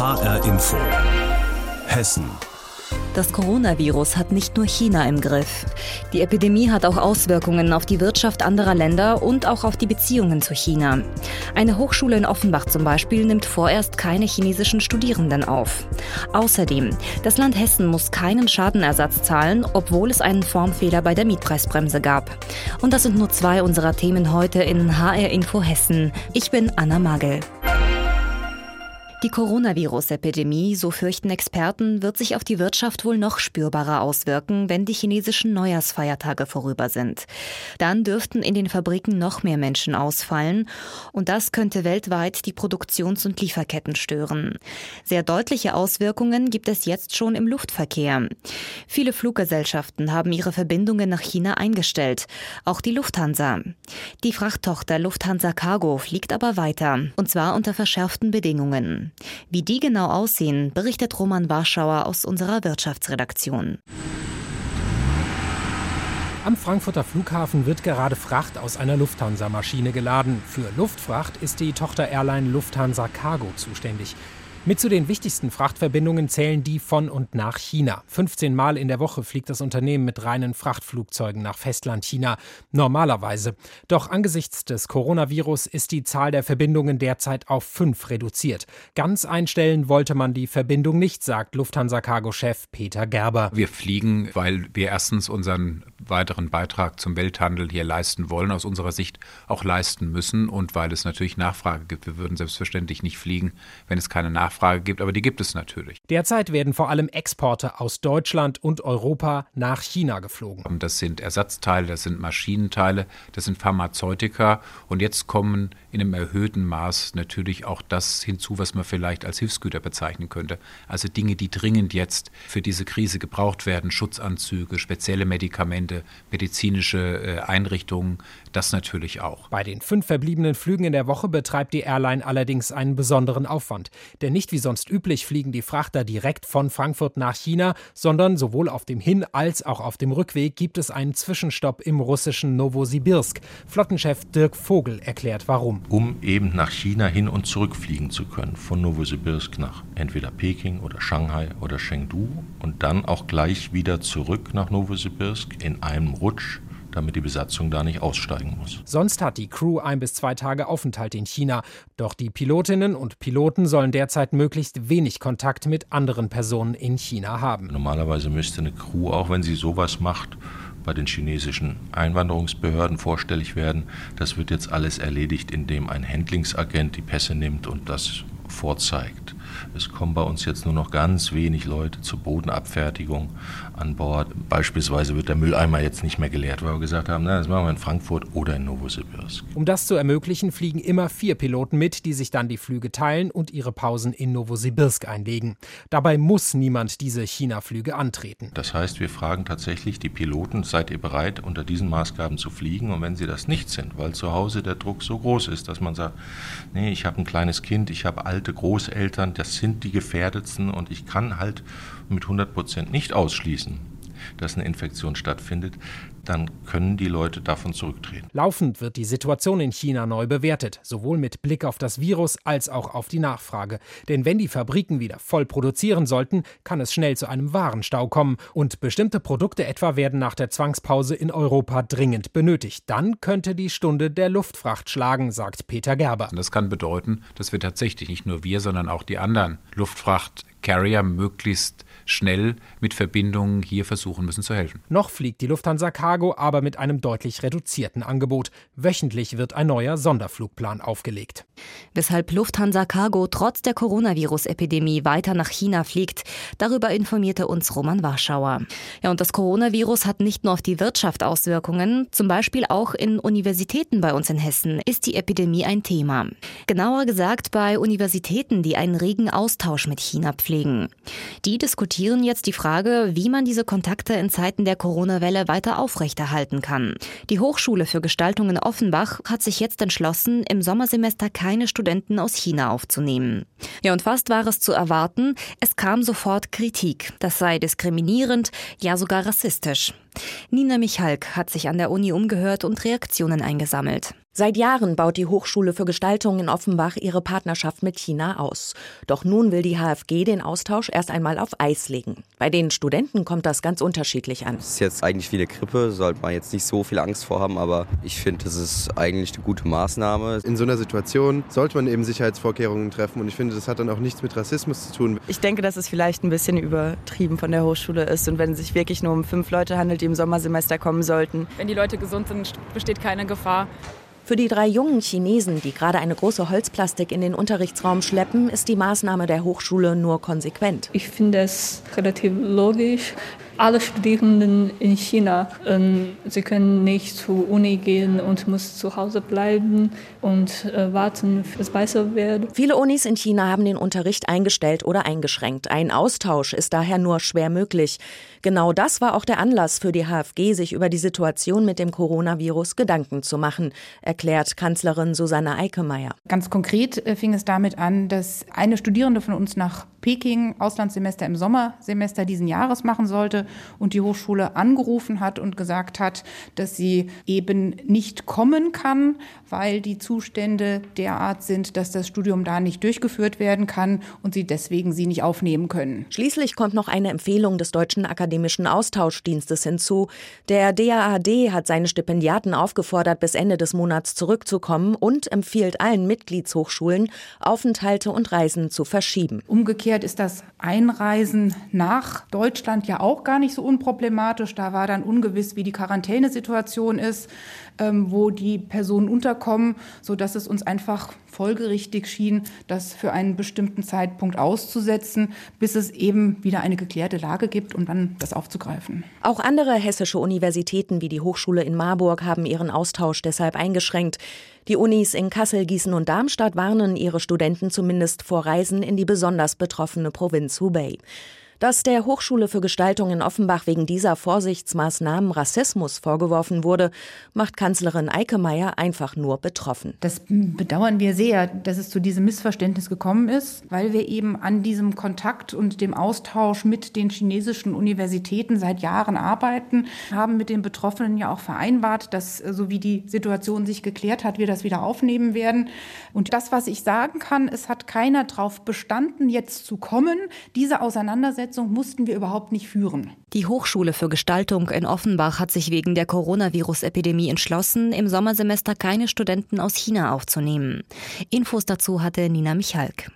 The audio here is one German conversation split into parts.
HR Info. Hessen. Das Coronavirus hat nicht nur China im Griff. Die Epidemie hat auch Auswirkungen auf die Wirtschaft anderer Länder und auch auf die Beziehungen zu China. Eine Hochschule in Offenbach zum Beispiel nimmt vorerst keine chinesischen Studierenden auf. Außerdem, das Land Hessen muss keinen Schadenersatz zahlen, obwohl es einen Formfehler bei der Mietpreisbremse gab. Und das sind nur zwei unserer Themen heute in HR Info Hessen. Ich bin Anna Magel. Die Coronavirus-Epidemie, so fürchten Experten, wird sich auf die Wirtschaft wohl noch spürbarer auswirken, wenn die chinesischen Neujahrsfeiertage vorüber sind. Dann dürften in den Fabriken noch mehr Menschen ausfallen und das könnte weltweit die Produktions- und Lieferketten stören. Sehr deutliche Auswirkungen gibt es jetzt schon im Luftverkehr. Viele Fluggesellschaften haben ihre Verbindungen nach China eingestellt, auch die Lufthansa. Die Frachttochter Lufthansa Cargo fliegt aber weiter, und zwar unter verschärften Bedingungen. Wie die genau aussehen, berichtet Roman Warschauer aus unserer Wirtschaftsredaktion. Am Frankfurter Flughafen wird gerade Fracht aus einer Lufthansa-Maschine geladen. Für Luftfracht ist die Tochter-Airline Lufthansa Cargo zuständig. Mit zu den wichtigsten Frachtverbindungen zählen die von und nach China. 15 Mal in der Woche fliegt das Unternehmen mit reinen Frachtflugzeugen nach Festland-China. Normalerweise. Doch angesichts des Coronavirus ist die Zahl der Verbindungen derzeit auf fünf reduziert. Ganz einstellen wollte man die Verbindung nicht, sagt Lufthansa-Cargo-Chef Peter Gerber. Wir fliegen, weil wir erstens unseren weiteren Beitrag zum Welthandel hier leisten wollen, aus unserer Sicht auch leisten müssen und weil es natürlich Nachfrage gibt. Wir würden selbstverständlich nicht fliegen, wenn es keine Nachfrage Nachfrage gibt, aber die gibt es natürlich. Derzeit werden vor allem Exporte aus Deutschland und Europa nach China geflogen. Das sind Ersatzteile, das sind Maschinenteile, das sind Pharmazeutika und jetzt kommen in einem erhöhten Maß natürlich auch das hinzu, was man vielleicht als Hilfsgüter bezeichnen könnte. Also Dinge, die dringend jetzt für diese Krise gebraucht werden, Schutzanzüge, spezielle Medikamente, medizinische äh, Einrichtungen, das natürlich auch. Bei den fünf verbliebenen Flügen in der Woche betreibt die Airline allerdings einen besonderen Aufwand. Denn nicht wie sonst üblich fliegen die Frachter direkt von Frankfurt nach China, sondern sowohl auf dem Hin- als auch auf dem Rückweg gibt es einen Zwischenstopp im russischen Novosibirsk. Flottenchef Dirk Vogel erklärt warum. Um eben nach China hin und zurück fliegen zu können, von Novosibirsk nach entweder Peking oder Shanghai oder Chengdu und dann auch gleich wieder zurück nach Novosibirsk in einem Rutsch damit die Besatzung da nicht aussteigen muss. Sonst hat die Crew ein bis zwei Tage Aufenthalt in China. Doch die Pilotinnen und Piloten sollen derzeit möglichst wenig Kontakt mit anderen Personen in China haben. Normalerweise müsste eine Crew, auch wenn sie sowas macht, bei den chinesischen Einwanderungsbehörden vorstellig werden. Das wird jetzt alles erledigt, indem ein Handlingsagent die Pässe nimmt und das vorzeigt. Es kommen bei uns jetzt nur noch ganz wenig Leute zur Bodenabfertigung an Bord. Beispielsweise wird der Mülleimer jetzt nicht mehr geleert, weil wir gesagt haben, na, das machen wir in Frankfurt oder in Novosibirsk. Um das zu ermöglichen, fliegen immer vier Piloten mit, die sich dann die Flüge teilen und ihre Pausen in Novosibirsk einlegen. Dabei muss niemand diese China-Flüge antreten. Das heißt, wir fragen tatsächlich die Piloten, seid ihr bereit, unter diesen Maßgaben zu fliegen? Und wenn sie das nicht sind, weil zu Hause der Druck so groß ist, dass man sagt, nee, ich habe ein kleines Kind, ich habe alte Großeltern, das sind die Gefährdetsten und ich kann halt mit 100 Prozent nicht ausschließen, dass eine Infektion stattfindet, dann können die Leute davon zurücktreten. Laufend wird die Situation in China neu bewertet, sowohl mit Blick auf das Virus als auch auf die Nachfrage. Denn wenn die Fabriken wieder voll produzieren sollten, kann es schnell zu einem Warenstau kommen und bestimmte Produkte etwa werden nach der Zwangspause in Europa dringend benötigt. Dann könnte die Stunde der Luftfracht schlagen, sagt Peter Gerber. Das kann bedeuten, dass wir tatsächlich nicht nur wir, sondern auch die anderen Luftfracht Carrier möglichst schnell mit Verbindungen hier versuchen müssen zu helfen. Noch fliegt die Lufthansa Cargo aber mit einem deutlich reduzierten Angebot. Wöchentlich wird ein neuer Sonderflugplan aufgelegt. Weshalb Lufthansa Cargo trotz der Coronavirus-Epidemie weiter nach China fliegt, darüber informierte uns Roman Warschauer. Ja, und das Coronavirus hat nicht nur auf die Wirtschaft Auswirkungen, zum Beispiel auch in Universitäten bei uns in Hessen ist die Epidemie ein Thema. Genauer gesagt bei Universitäten, die einen regen Austausch mit China pflegen. Die diskutieren diskutieren jetzt die Frage, wie man diese Kontakte in Zeiten der Corona-Welle weiter aufrechterhalten kann. Die Hochschule für Gestaltung in Offenbach hat sich jetzt entschlossen, im Sommersemester keine Studenten aus China aufzunehmen. Ja, und fast war es zu erwarten, es kam sofort Kritik. Das sei diskriminierend, ja sogar rassistisch. Nina Michalk hat sich an der Uni umgehört und Reaktionen eingesammelt. Seit Jahren baut die Hochschule für Gestaltung in Offenbach ihre Partnerschaft mit China aus. Doch nun will die HFG den Austausch erst einmal auf Eis legen. Bei den Studenten kommt das ganz unterschiedlich an. Es ist jetzt eigentlich wie eine Grippe, sollte man jetzt nicht so viel Angst vor haben, aber ich finde, das ist eigentlich eine gute Maßnahme. In so einer Situation sollte man eben Sicherheitsvorkehrungen treffen und ich finde, das hat dann auch nichts mit Rassismus zu tun. Ich denke, dass es vielleicht ein bisschen übertrieben von der Hochschule ist und wenn es sich wirklich nur um fünf Leute handelt, die im Sommersemester kommen sollten. Wenn die Leute gesund sind, besteht keine Gefahr. Für die drei jungen Chinesen, die gerade eine große Holzplastik in den Unterrichtsraum schleppen, ist die Maßnahme der Hochschule nur konsequent. Ich finde es relativ logisch alle Studierenden in China, ähm, sie können nicht zur Uni gehen und müssen zu Hause bleiben und äh, warten, bis es besser wird. Viele Unis in China haben den Unterricht eingestellt oder eingeschränkt. Ein Austausch ist daher nur schwer möglich. Genau das war auch der Anlass für die HFG, sich über die Situation mit dem Coronavirus Gedanken zu machen, erklärt Kanzlerin Susanne Eikemeyer. Ganz konkret äh, fing es damit an, dass eine Studierende von uns nach Peking Auslandssemester im Sommersemester diesen Jahres machen sollte und die Hochschule angerufen hat und gesagt hat, dass sie eben nicht kommen kann, weil die Zustände derart sind, dass das Studium da nicht durchgeführt werden kann und sie deswegen sie nicht aufnehmen können. Schließlich kommt noch eine Empfehlung des Deutschen Akademischen Austauschdienstes hinzu. Der DAAD hat seine Stipendiaten aufgefordert, bis Ende des Monats zurückzukommen und empfiehlt allen Mitgliedshochschulen, Aufenthalte und Reisen zu verschieben. Umgekehrt ist das Einreisen nach Deutschland ja auch gar nicht so unproblematisch. Da war dann ungewiss, wie die Quarantänesituation ist, ähm, wo die Personen unterkommen, sodass es uns einfach folgerichtig schien, das für einen bestimmten Zeitpunkt auszusetzen, bis es eben wieder eine geklärte Lage gibt und dann das aufzugreifen. Auch andere hessische Universitäten wie die Hochschule in Marburg haben ihren Austausch deshalb eingeschränkt. Die Unis in Kassel, Gießen und Darmstadt warnen ihre Studenten zumindest vor Reisen in die besonders betroffene Provinz Hubei. Dass der Hochschule für Gestaltung in Offenbach wegen dieser Vorsichtsmaßnahmen Rassismus vorgeworfen wurde, macht Kanzlerin Eikemeyer einfach nur betroffen. Das bedauern wir sehr, dass es zu diesem Missverständnis gekommen ist, weil wir eben an diesem Kontakt und dem Austausch mit den chinesischen Universitäten seit Jahren arbeiten, haben mit den Betroffenen ja auch vereinbart, dass so wie die Situation sich geklärt hat, wir das wieder aufnehmen werden. Und das, was ich sagen kann, es hat keiner darauf bestanden, jetzt zu kommen. Diese Auseinandersetzung Auseinandersetzung mussten wir überhaupt nicht führen. Die Hochschule für Gestaltung in Offenbach hat sich wegen der Coronavirus-Epidemie entschlossen, im Sommersemester keine Studenten aus China aufzunehmen. Infos dazu hatte Nina Michalk.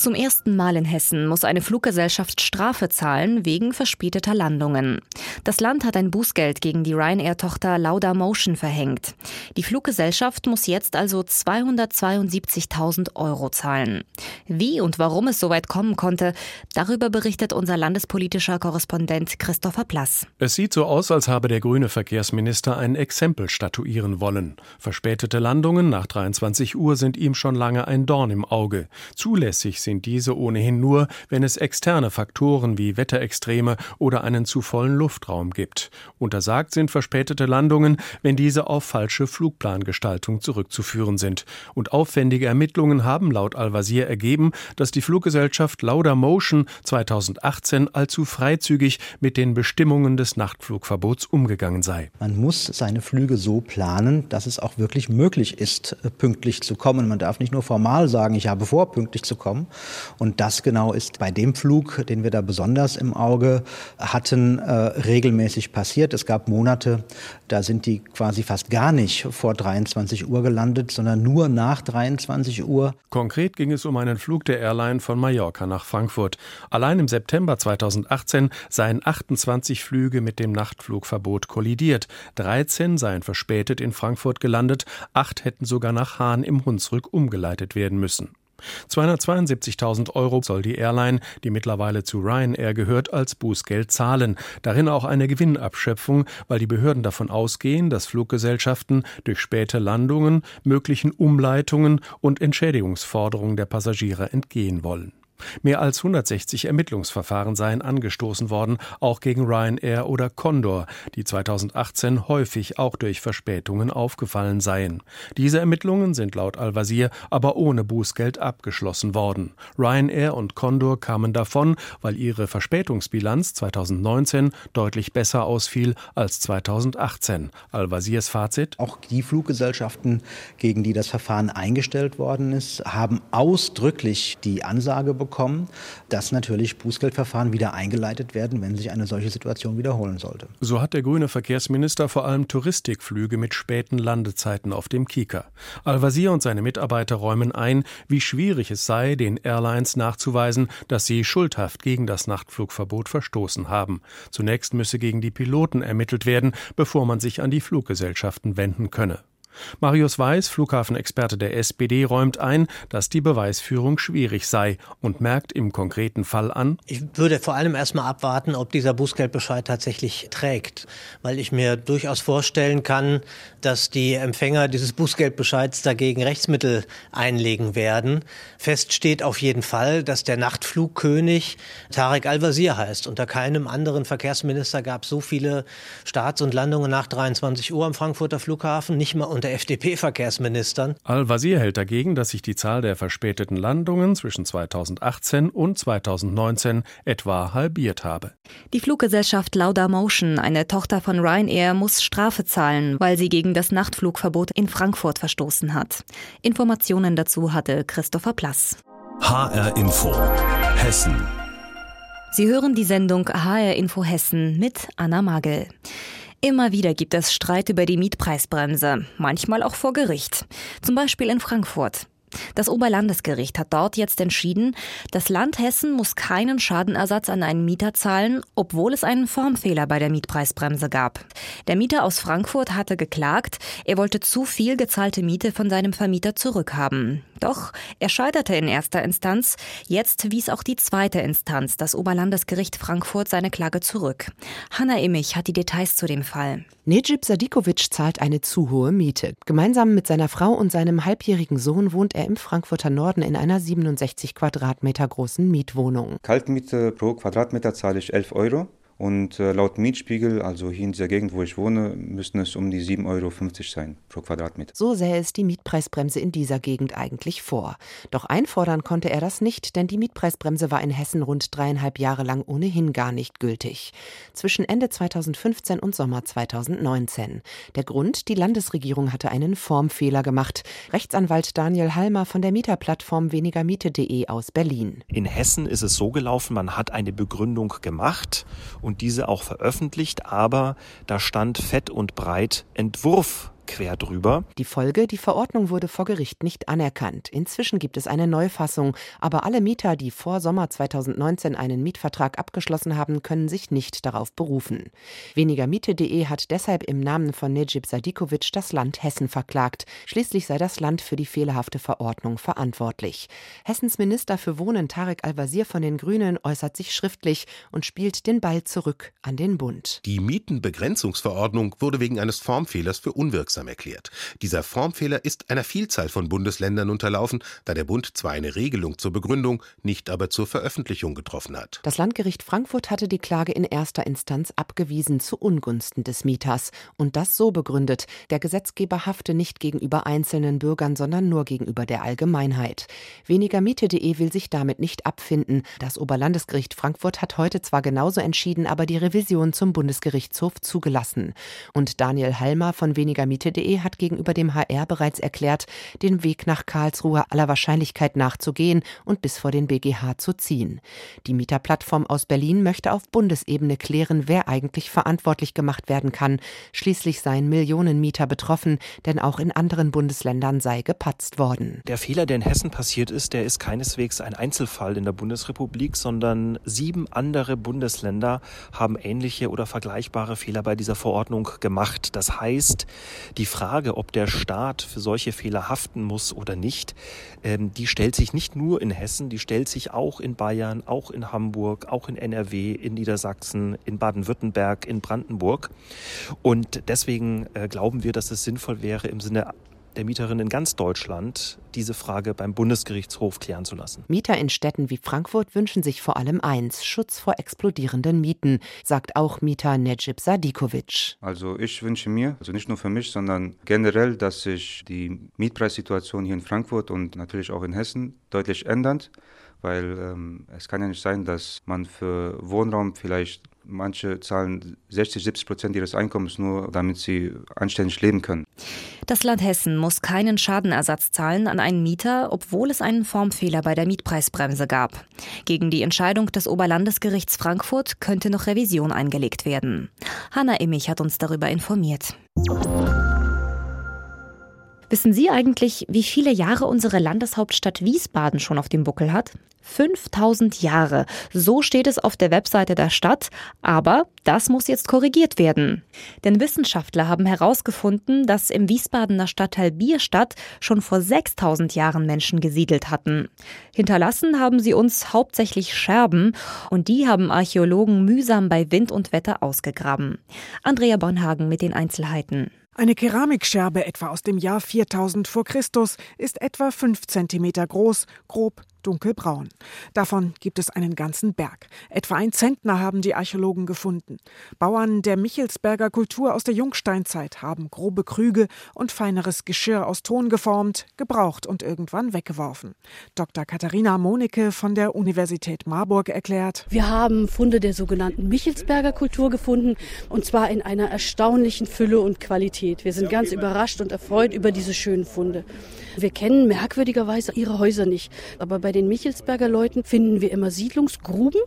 Zum ersten Mal in Hessen muss eine Fluggesellschaft Strafe zahlen wegen verspäteter Landungen. Das Land hat ein Bußgeld gegen die Ryanair-Tochter Lauda Motion verhängt. Die Fluggesellschaft muss jetzt also 272.000 Euro zahlen. Wie und warum es so weit kommen konnte, darüber berichtet unser landespolitischer Korrespondent Christopher Plass. Es sieht so aus, als habe der grüne Verkehrsminister ein Exempel statuieren wollen. Verspätete Landungen nach 23 Uhr sind ihm schon lange ein Dorn im Auge. Zulässig sind sind diese ohnehin nur, wenn es externe Faktoren wie Wetterextreme oder einen zu vollen Luftraum gibt. Untersagt sind verspätete Landungen, wenn diese auf falsche Flugplangestaltung zurückzuführen sind. Und aufwendige Ermittlungen haben laut Al-Wazir ergeben, dass die Fluggesellschaft Lauda Motion 2018 allzu freizügig mit den Bestimmungen des Nachtflugverbots umgegangen sei. Man muss seine Flüge so planen, dass es auch wirklich möglich ist, pünktlich zu kommen. Man darf nicht nur formal sagen, ich habe vor, pünktlich zu kommen, und das genau ist bei dem Flug, den wir da besonders im Auge hatten, äh, regelmäßig passiert. Es gab Monate, da sind die quasi fast gar nicht vor 23 Uhr gelandet, sondern nur nach 23 Uhr. Konkret ging es um einen Flug der Airline von Mallorca nach Frankfurt. Allein im September 2018 seien 28 Flüge mit dem Nachtflugverbot kollidiert. 13 seien verspätet in Frankfurt gelandet, acht hätten sogar nach Hahn im Hunsrück umgeleitet werden müssen. 272.000 Euro soll die Airline, die mittlerweile zu Ryanair gehört, als Bußgeld zahlen. Darin auch eine Gewinnabschöpfung, weil die Behörden davon ausgehen, dass Fluggesellschaften durch späte Landungen möglichen Umleitungen und Entschädigungsforderungen der Passagiere entgehen wollen. Mehr als 160 Ermittlungsverfahren seien angestoßen worden, auch gegen Ryanair oder Condor, die 2018 häufig auch durch Verspätungen aufgefallen seien. Diese Ermittlungen sind laut Al-Wazir aber ohne Bußgeld abgeschlossen worden. Ryanair und Condor kamen davon, weil ihre Verspätungsbilanz 2019 deutlich besser ausfiel als 2018. Al-Wazirs Fazit: Auch die Fluggesellschaften, gegen die das Verfahren eingestellt worden ist, haben ausdrücklich die Ansage bekommen, bekommen, dass natürlich Bußgeldverfahren wieder eingeleitet werden, wenn sich eine solche Situation wiederholen sollte. So hat der grüne Verkehrsminister vor allem Touristikflüge mit späten Landezeiten auf dem Kieker. Al-Wazir und seine Mitarbeiter räumen ein, wie schwierig es sei, den Airlines nachzuweisen, dass sie schuldhaft gegen das Nachtflugverbot verstoßen haben. Zunächst müsse gegen die Piloten ermittelt werden, bevor man sich an die Fluggesellschaften wenden könne. Marius Weiß, Flughafenexperte der SPD, räumt ein, dass die Beweisführung schwierig sei und merkt im konkreten Fall an. Ich würde vor allem erstmal abwarten, ob dieser Bußgeldbescheid tatsächlich trägt, weil ich mir durchaus vorstellen kann, dass die Empfänger dieses Bußgeldbescheids dagegen Rechtsmittel einlegen werden. Fest steht auf jeden Fall, dass der Nachtflugkönig Tarek Al-Wazir heißt. Unter keinem anderen Verkehrsminister gab es so viele Starts und Landungen nach 23 Uhr am Frankfurter Flughafen, nicht mal unter FDP-Verkehrsministern. Al-Wazir hält dagegen, dass sich die Zahl der verspäteten Landungen zwischen 2018 und 2019 etwa halbiert habe. Die Fluggesellschaft Lauda Motion, eine Tochter von Ryanair, muss Strafe zahlen, weil sie gegen das Nachtflugverbot in Frankfurt verstoßen hat. Informationen dazu hatte Christopher Plass. HR Info Hessen Sie hören die Sendung HR Info Hessen mit Anna Magel. Immer wieder gibt es Streit über die Mietpreisbremse, manchmal auch vor Gericht. Zum Beispiel in Frankfurt. Das Oberlandesgericht hat dort jetzt entschieden, das Land Hessen muss keinen Schadenersatz an einen Mieter zahlen, obwohl es einen Formfehler bei der Mietpreisbremse gab. Der Mieter aus Frankfurt hatte geklagt, er wollte zu viel gezahlte Miete von seinem Vermieter zurückhaben. Doch er scheiterte in erster Instanz. Jetzt wies auch die zweite Instanz, das Oberlandesgericht Frankfurt, seine Klage zurück. Hanna Immich hat die Details zu dem Fall. Necip Sadikovic zahlt eine zu hohe Miete. Gemeinsam mit seiner Frau und seinem halbjährigen Sohn wohnt er im Frankfurter Norden in einer 67 Quadratmeter großen Mietwohnung. Kaltmiete pro Quadratmeter zahle ich 11 Euro. Und äh, laut Mietspiegel, also hier in dieser Gegend, wo ich wohne, müssten es um die 7,50 Euro sein pro Quadratmeter. So sähe es die Mietpreisbremse in dieser Gegend eigentlich vor. Doch einfordern konnte er das nicht, denn die Mietpreisbremse war in Hessen rund dreieinhalb Jahre lang ohnehin gar nicht gültig. Zwischen Ende 2015 und Sommer 2019. Der Grund, die Landesregierung hatte einen Formfehler gemacht. Rechtsanwalt Daniel Halmer von der Mieterplattform wenigermiete.de aus Berlin. In Hessen ist es so gelaufen, man hat eine Begründung gemacht und diese auch veröffentlicht, aber da stand fett und breit Entwurf quer drüber. Die Folge, die Verordnung wurde vor Gericht nicht anerkannt. Inzwischen gibt es eine Neufassung, aber alle Mieter, die vor Sommer 2019 einen Mietvertrag abgeschlossen haben, können sich nicht darauf berufen. Wenigermiete.de hat deshalb im Namen von Necip Sadikovic das Land Hessen verklagt. Schließlich sei das Land für die fehlerhafte Verordnung verantwortlich. Hessens Minister für Wohnen Tarek Al-Wazir von den Grünen äußert sich schriftlich und spielt den Ball zurück an den Bund. Die Mietenbegrenzungsverordnung wurde wegen eines Formfehlers für unwirksam wirksam erklärt. Dieser Formfehler ist einer Vielzahl von Bundesländern unterlaufen, da der Bund zwar eine Regelung zur Begründung, nicht aber zur Veröffentlichung getroffen hat. Das Landgericht Frankfurt hatte die Klage in erster Instanz abgewiesen zu Ungunsten des Mieters und das so begründet, der Gesetzgeber hafte nicht gegenüber einzelnen Bürgern, sondern nur gegenüber der Allgemeinheit. Weniger Miete.de will sich damit nicht abfinden. Das Oberlandesgericht Frankfurt hat heute zwar genauso entschieden, aber die Revision zum Bundesgerichtshof zugelassen. Und Daniel Halmer von Weniger Miete Heute.de hat gegenüber dem HR bereits erklärt, den Weg nach Karlsruhe aller Wahrscheinlichkeit nach zu gehen und bis vor den BGH zu ziehen. Die Mieterplattform aus Berlin möchte auf Bundesebene klären, wer eigentlich verantwortlich gemacht werden kann. Schließlich seien Millionen Mieter betroffen, denn auch in anderen Bundesländern sei gepatzt worden. Der Fehler, der in Hessen passiert ist, der ist keineswegs ein Einzelfall in der Bundesrepublik, sondern sieben andere Bundesländer haben ähnliche oder vergleichbare Fehler bei dieser Verordnung gemacht. Das heißt, die Frage, ob der Staat für solche Fehler haften muss oder nicht, ähm, die stellt sich nicht nur in Hessen, die stellt sich auch in Bayern, auch in Hamburg, auch in NRW, in Niedersachsen, in Baden-Württemberg, in Brandenburg. Und deswegen äh, glauben wir, dass es sinnvoll wäre, im Sinne der Mieterinnen in ganz Deutschland, diese Frage beim Bundesgerichtshof klären zu lassen. Mieter in Städten wie Frankfurt wünschen sich vor allem eins: Schutz vor explodierenden Mieten, sagt auch Mieter Necip Sadikovic. Also ich wünsche mir, also nicht nur für mich, sondern generell, dass sich die Mietpreissituation hier in Frankfurt und natürlich auch in Hessen deutlich ändert weil ähm, es kann ja nicht sein, dass man für Wohnraum vielleicht manche zahlen 60, 70 Prozent ihres Einkommens nur, damit sie anständig leben können. Das Land Hessen muss keinen Schadenersatz zahlen an einen Mieter, obwohl es einen Formfehler bei der Mietpreisbremse gab. Gegen die Entscheidung des Oberlandesgerichts Frankfurt könnte noch Revision eingelegt werden. Hanna Immich hat uns darüber informiert. Wissen Sie eigentlich, wie viele Jahre unsere Landeshauptstadt Wiesbaden schon auf dem Buckel hat? 5000 Jahre. So steht es auf der Webseite der Stadt. Aber das muss jetzt korrigiert werden. Denn Wissenschaftler haben herausgefunden, dass im Wiesbadener Stadtteil Bierstadt schon vor 6000 Jahren Menschen gesiedelt hatten. Hinterlassen haben sie uns hauptsächlich Scherben und die haben Archäologen mühsam bei Wind und Wetter ausgegraben. Andrea Bonhagen mit den Einzelheiten. Eine Keramikscherbe etwa aus dem Jahr 4000 vor Christus ist etwa 5 cm groß, grob dunkelbraun. Davon gibt es einen ganzen Berg. Etwa ein Zentner haben die Archäologen gefunden. Bauern der Michelsberger Kultur aus der Jungsteinzeit haben grobe Krüge und feineres Geschirr aus Ton geformt, gebraucht und irgendwann weggeworfen. Dr. Katharina Monike von der Universität Marburg erklärt: Wir haben Funde der sogenannten Michelsberger Kultur gefunden und zwar in einer erstaunlichen Fülle und Qualität. Wir sind ganz überrascht und erfreut über diese schönen Funde. Wir kennen merkwürdigerweise ihre Häuser nicht, aber bei den Michelsberger Leuten finden wir immer Siedlungsgruben,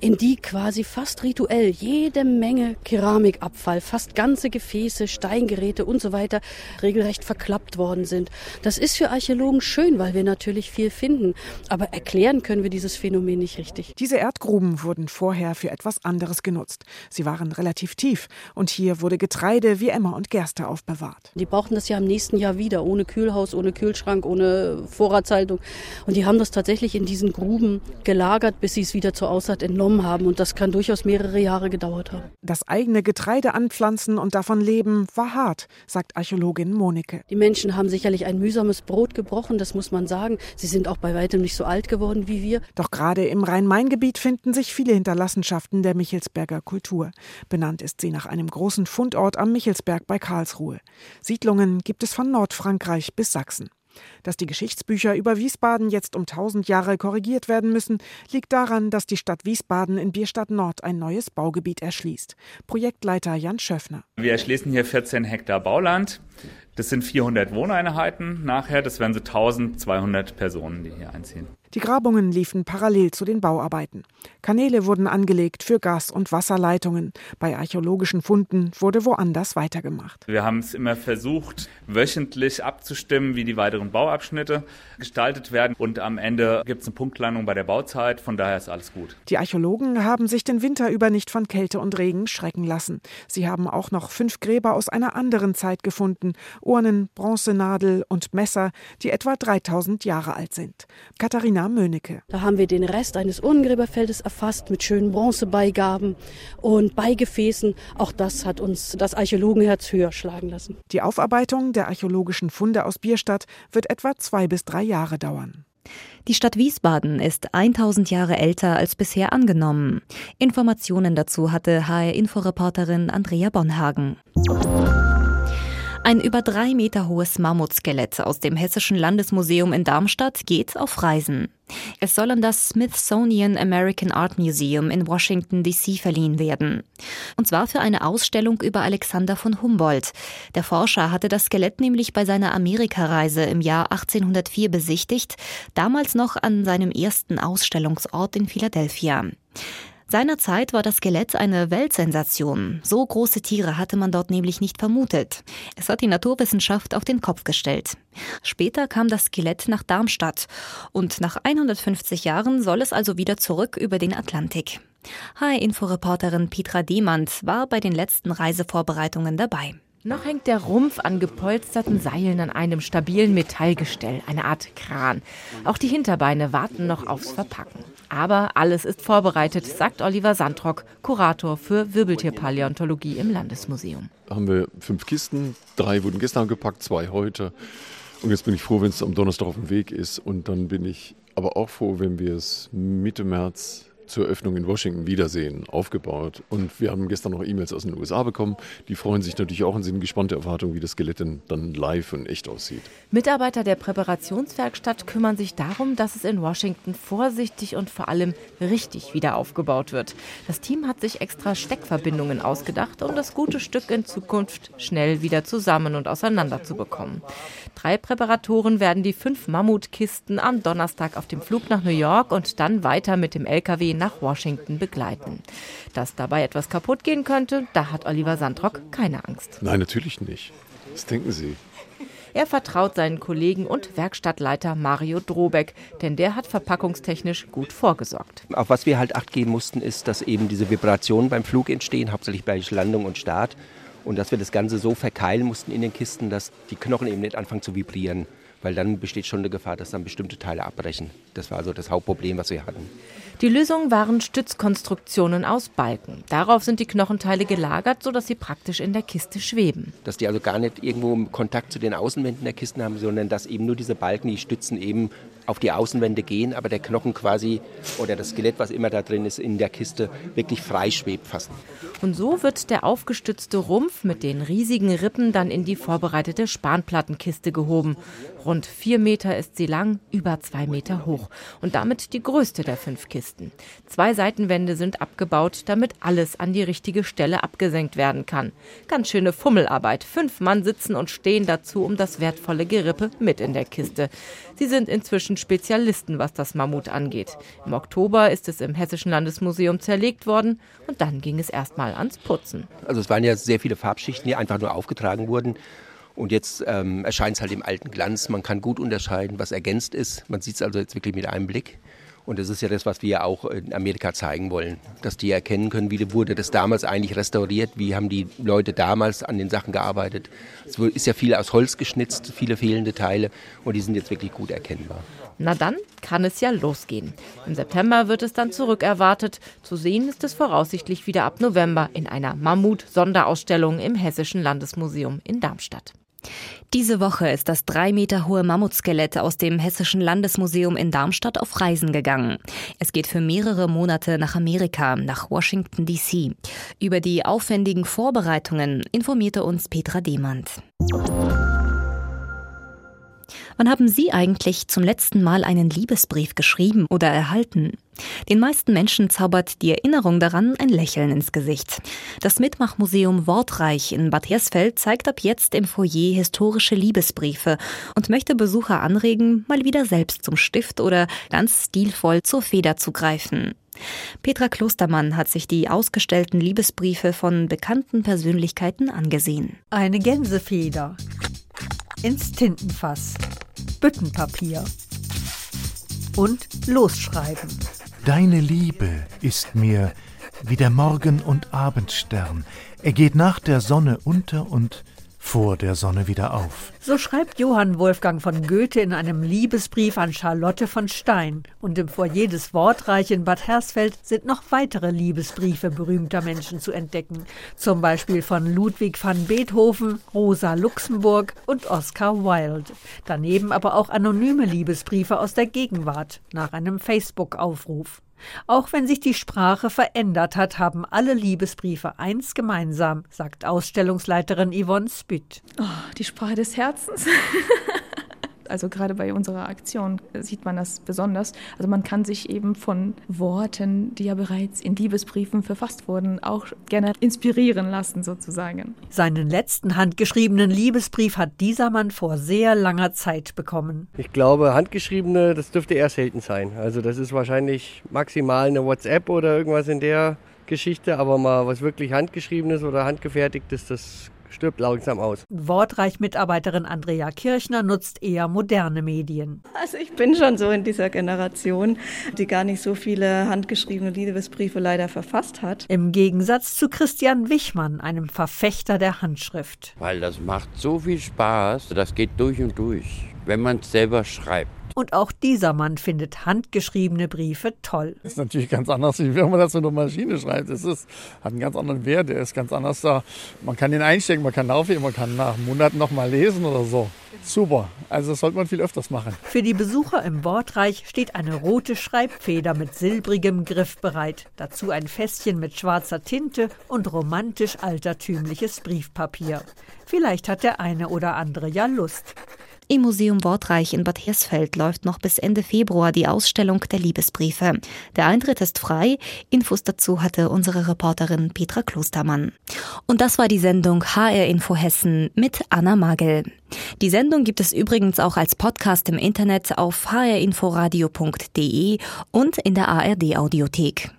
in die quasi fast rituell jede Menge Keramikabfall, fast ganze Gefäße, Steingeräte und so weiter regelrecht verklappt worden sind. Das ist für Archäologen schön, weil wir natürlich viel finden, aber erklären können wir dieses Phänomen nicht richtig. Diese Erdgruben wurden vorher für etwas anderes genutzt. Sie waren relativ tief und hier wurde Getreide wie Emmer und Gerste aufbewahrt. Die brauchten das ja im nächsten Jahr wieder, ohne Kühlhaus, ohne Kühlschrank, ohne Vorratshaltung. Und die haben das tatsächlich in diesen Gruben gelagert, bis sie es wieder zur Aussaat entnommen haben. Und das kann durchaus mehrere Jahre gedauert haben. Das eigene Getreide anpflanzen und davon leben war hart, sagt Archäologin Monike. Die Menschen haben sicherlich ein mühsames Brot gebrochen, das muss man sagen. Sie sind auch bei weitem nicht so alt geworden wie wir. Doch gerade im Rhein-Main-Gebiet finden sich viele Hinterlassenschaften der Michelsberger Kultur. Benannt ist sie nach einem großen Fundort am Michelsberg bei Karlsruhe. Siedlungen gibt es von Nordfrankreich bis Sachsen. Dass die Geschichtsbücher über Wiesbaden jetzt um 1000 Jahre korrigiert werden müssen, liegt daran, dass die Stadt Wiesbaden in Bierstadt Nord ein neues Baugebiet erschließt. Projektleiter Jan Schöffner. Wir erschließen hier 14 Hektar Bauland. Das sind 400 Wohneinheiten nachher. Das wären so 1200 Personen, die hier einziehen. Die Grabungen liefen parallel zu den Bauarbeiten. Kanäle wurden angelegt für Gas- und Wasserleitungen. Bei archäologischen Funden wurde woanders weitergemacht. Wir haben es immer versucht, wöchentlich abzustimmen, wie die weiteren Bauabschnitte gestaltet werden. Und am Ende gibt es eine Punktlandung bei der Bauzeit. Von daher ist alles gut. Die Archäologen haben sich den Winter über nicht von Kälte und Regen schrecken lassen. Sie haben auch noch fünf Gräber aus einer anderen Zeit gefunden. Urnen, Bronzenadel und Messer, die etwa 3000 Jahre alt sind. Katharina Mönecke. Da haben wir den Rest eines Urnengräberfeldes erfasst mit schönen Bronzebeigaben und Beigefäßen. Auch das hat uns das Archäologenherz höher schlagen lassen. Die Aufarbeitung der archäologischen Funde aus Bierstadt wird etwa zwei bis drei Jahre dauern. Die Stadt Wiesbaden ist 1000 Jahre älter als bisher angenommen. Informationen dazu hatte HR-Inforeporterin Andrea Bonhagen. Ein über drei Meter hohes Mammutskelett aus dem Hessischen Landesmuseum in Darmstadt geht auf Reisen. Es soll an das Smithsonian American Art Museum in Washington, D.C. verliehen werden. Und zwar für eine Ausstellung über Alexander von Humboldt. Der Forscher hatte das Skelett nämlich bei seiner Amerikareise im Jahr 1804 besichtigt, damals noch an seinem ersten Ausstellungsort in Philadelphia. Seinerzeit war das Skelett eine Weltsensation. So große Tiere hatte man dort nämlich nicht vermutet. Es hat die Naturwissenschaft auf den Kopf gestellt. Später kam das Skelett nach Darmstadt und nach 150 Jahren soll es also wieder zurück über den Atlantik. HR-Inforeporterin Petra Demand war bei den letzten Reisevorbereitungen dabei. Noch hängt der Rumpf an gepolsterten Seilen an einem stabilen Metallgestell, eine Art Kran. Auch die Hinterbeine warten noch aufs Verpacken. Aber alles ist vorbereitet, sagt Oliver Sandrock, Kurator für Wirbeltierpaläontologie im Landesmuseum. Haben wir fünf Kisten, drei wurden gestern gepackt, zwei heute. Und jetzt bin ich froh, wenn es am Donnerstag auf dem Weg ist. Und dann bin ich aber auch froh, wenn wir es Mitte März zur Eröffnung in Washington Wiedersehen aufgebaut. Und wir haben gestern noch E-Mails aus den USA bekommen. Die freuen sich natürlich auch und sind gespannte Erwartungen, wie das Skelett denn dann live und echt aussieht. Mitarbeiter der Präparationswerkstatt kümmern sich darum, dass es in Washington vorsichtig und vor allem richtig wieder aufgebaut wird. Das Team hat sich extra Steckverbindungen ausgedacht, um das gute Stück in Zukunft schnell wieder zusammen und auseinander zu bekommen. Drei Präparatoren werden die fünf Mammutkisten am Donnerstag auf dem Flug nach New York und dann weiter mit dem LKW nach Washington begleiten. Dass dabei etwas kaputt gehen könnte, da hat Oliver Sandrock keine Angst. Nein, natürlich nicht. Was denken Sie? Er vertraut seinen Kollegen und Werkstattleiter Mario Drobeck, denn der hat verpackungstechnisch gut vorgesorgt. Auf was wir halt acht geben mussten, ist, dass eben diese Vibrationen beim Flug entstehen, hauptsächlich bei Landung und Start. Und dass wir das Ganze so verkeilen mussten in den Kisten, dass die Knochen eben nicht anfangen zu vibrieren. Weil dann besteht schon eine Gefahr, dass dann bestimmte Teile abbrechen. Das war also das Hauptproblem, was wir hatten. Die Lösung waren Stützkonstruktionen aus Balken. Darauf sind die Knochenteile gelagert, sodass sie praktisch in der Kiste schweben. Dass die also gar nicht irgendwo Kontakt zu den Außenwänden der Kisten haben, sondern dass eben nur diese Balken, die Stützen eben auf die Außenwände gehen, aber der Knochen quasi oder das Skelett, was immer da drin ist in der Kiste, wirklich frei schwebt fast. Und so wird der aufgestützte Rumpf mit den riesigen Rippen dann in die vorbereitete Spanplattenkiste gehoben. Rund vier Meter ist sie lang, über zwei Meter hoch und damit die größte der fünf Kisten. Zwei Seitenwände sind abgebaut, damit alles an die richtige Stelle abgesenkt werden kann. Ganz schöne Fummelarbeit. Fünf Mann sitzen und stehen dazu um das wertvolle Gerippe mit in der Kiste. Sie sind inzwischen Spezialisten, was das Mammut angeht. Im Oktober ist es im Hessischen Landesmuseum zerlegt worden und dann ging es erstmal ans Putzen. Also es waren ja sehr viele Farbschichten, die einfach nur aufgetragen wurden. Und jetzt ähm, erscheint es halt im alten Glanz. Man kann gut unterscheiden, was ergänzt ist. Man sieht es also jetzt wirklich mit einem Blick. Und das ist ja das, was wir auch in Amerika zeigen wollen, dass die erkennen können, wie wurde das damals eigentlich restauriert, wie haben die Leute damals an den Sachen gearbeitet. Es ist ja viel aus Holz geschnitzt, viele fehlende Teile und die sind jetzt wirklich gut erkennbar. Na dann kann es ja losgehen. Im September wird es dann zurückerwartet. Zu sehen ist es voraussichtlich wieder ab November in einer Mammut-Sonderausstellung im Hessischen Landesmuseum in Darmstadt. Diese Woche ist das drei Meter hohe Mammutskelett aus dem Hessischen Landesmuseum in Darmstadt auf Reisen gegangen. Es geht für mehrere Monate nach Amerika, nach Washington, D.C. Über die aufwendigen Vorbereitungen informierte uns Petra Demand. Wann haben Sie eigentlich zum letzten Mal einen Liebesbrief geschrieben oder erhalten? Den meisten Menschen zaubert die Erinnerung daran ein Lächeln ins Gesicht. Das Mitmachmuseum Wortreich in Bad Hersfeld zeigt ab jetzt im Foyer historische Liebesbriefe und möchte Besucher anregen, mal wieder selbst zum Stift oder ganz stilvoll zur Feder zu greifen. Petra Klostermann hat sich die ausgestellten Liebesbriefe von bekannten Persönlichkeiten angesehen. Eine Gänsefeder ins Tintenfass, Büttenpapier und losschreiben. Deine Liebe ist mir wie der Morgen- und Abendstern. Er geht nach der Sonne unter und vor der Sonne wieder auf. So schreibt Johann Wolfgang von Goethe in einem Liebesbrief an Charlotte von Stein. Und im Foyer des Wortreich in Bad Hersfeld sind noch weitere Liebesbriefe berühmter Menschen zu entdecken. Zum Beispiel von Ludwig van Beethoven, Rosa Luxemburg und Oscar Wilde. Daneben aber auch anonyme Liebesbriefe aus der Gegenwart nach einem Facebook-Aufruf. Auch wenn sich die Sprache verändert hat, haben alle Liebesbriefe eins gemeinsam, sagt Ausstellungsleiterin Yvonne Spütt. Oh, die Sprache des Herzens. Also gerade bei unserer Aktion sieht man das besonders. Also man kann sich eben von Worten, die ja bereits in Liebesbriefen verfasst wurden, auch gerne inspirieren lassen sozusagen. Seinen letzten handgeschriebenen Liebesbrief hat dieser Mann vor sehr langer Zeit bekommen. Ich glaube, handgeschriebene, das dürfte eher selten sein. Also das ist wahrscheinlich maximal eine WhatsApp oder irgendwas in der Geschichte, aber mal was wirklich handgeschriebenes oder handgefertigtes, das stirbt langsam aus. Wortreich-Mitarbeiterin Andrea Kirchner nutzt eher moderne Medien. Also ich bin schon so in dieser Generation, die gar nicht so viele handgeschriebene Liebesbriefe leider verfasst hat. Im Gegensatz zu Christian Wichmann, einem Verfechter der Handschrift. Weil das macht so viel Spaß, das geht durch und durch, wenn man es selber schreibt. Und auch dieser Mann findet handgeschriebene Briefe toll. Das ist natürlich ganz anders, wie wenn man das mit einer Maschine schreibt. Es ist, hat einen ganz anderen Wert, der ist ganz anders da. Man kann den einstecken, man kann aufheben, man kann nach Monaten noch mal lesen oder so. Super. Also das sollte man viel öfters machen. Für die Besucher im Wortreich steht eine rote Schreibfeder mit silbrigem Griff bereit. Dazu ein Fässchen mit schwarzer Tinte und romantisch altertümliches Briefpapier. Vielleicht hat der eine oder andere ja Lust. Im Museum Wortreich in Bad Hersfeld läuft noch bis Ende Februar die Ausstellung der Liebesbriefe. Der Eintritt ist frei. Infos dazu hatte unsere Reporterin Petra Klostermann. Und das war die Sendung HR Info Hessen mit Anna Magel. Die Sendung gibt es übrigens auch als Podcast im Internet auf hrinforadio.de und in der ARD Audiothek.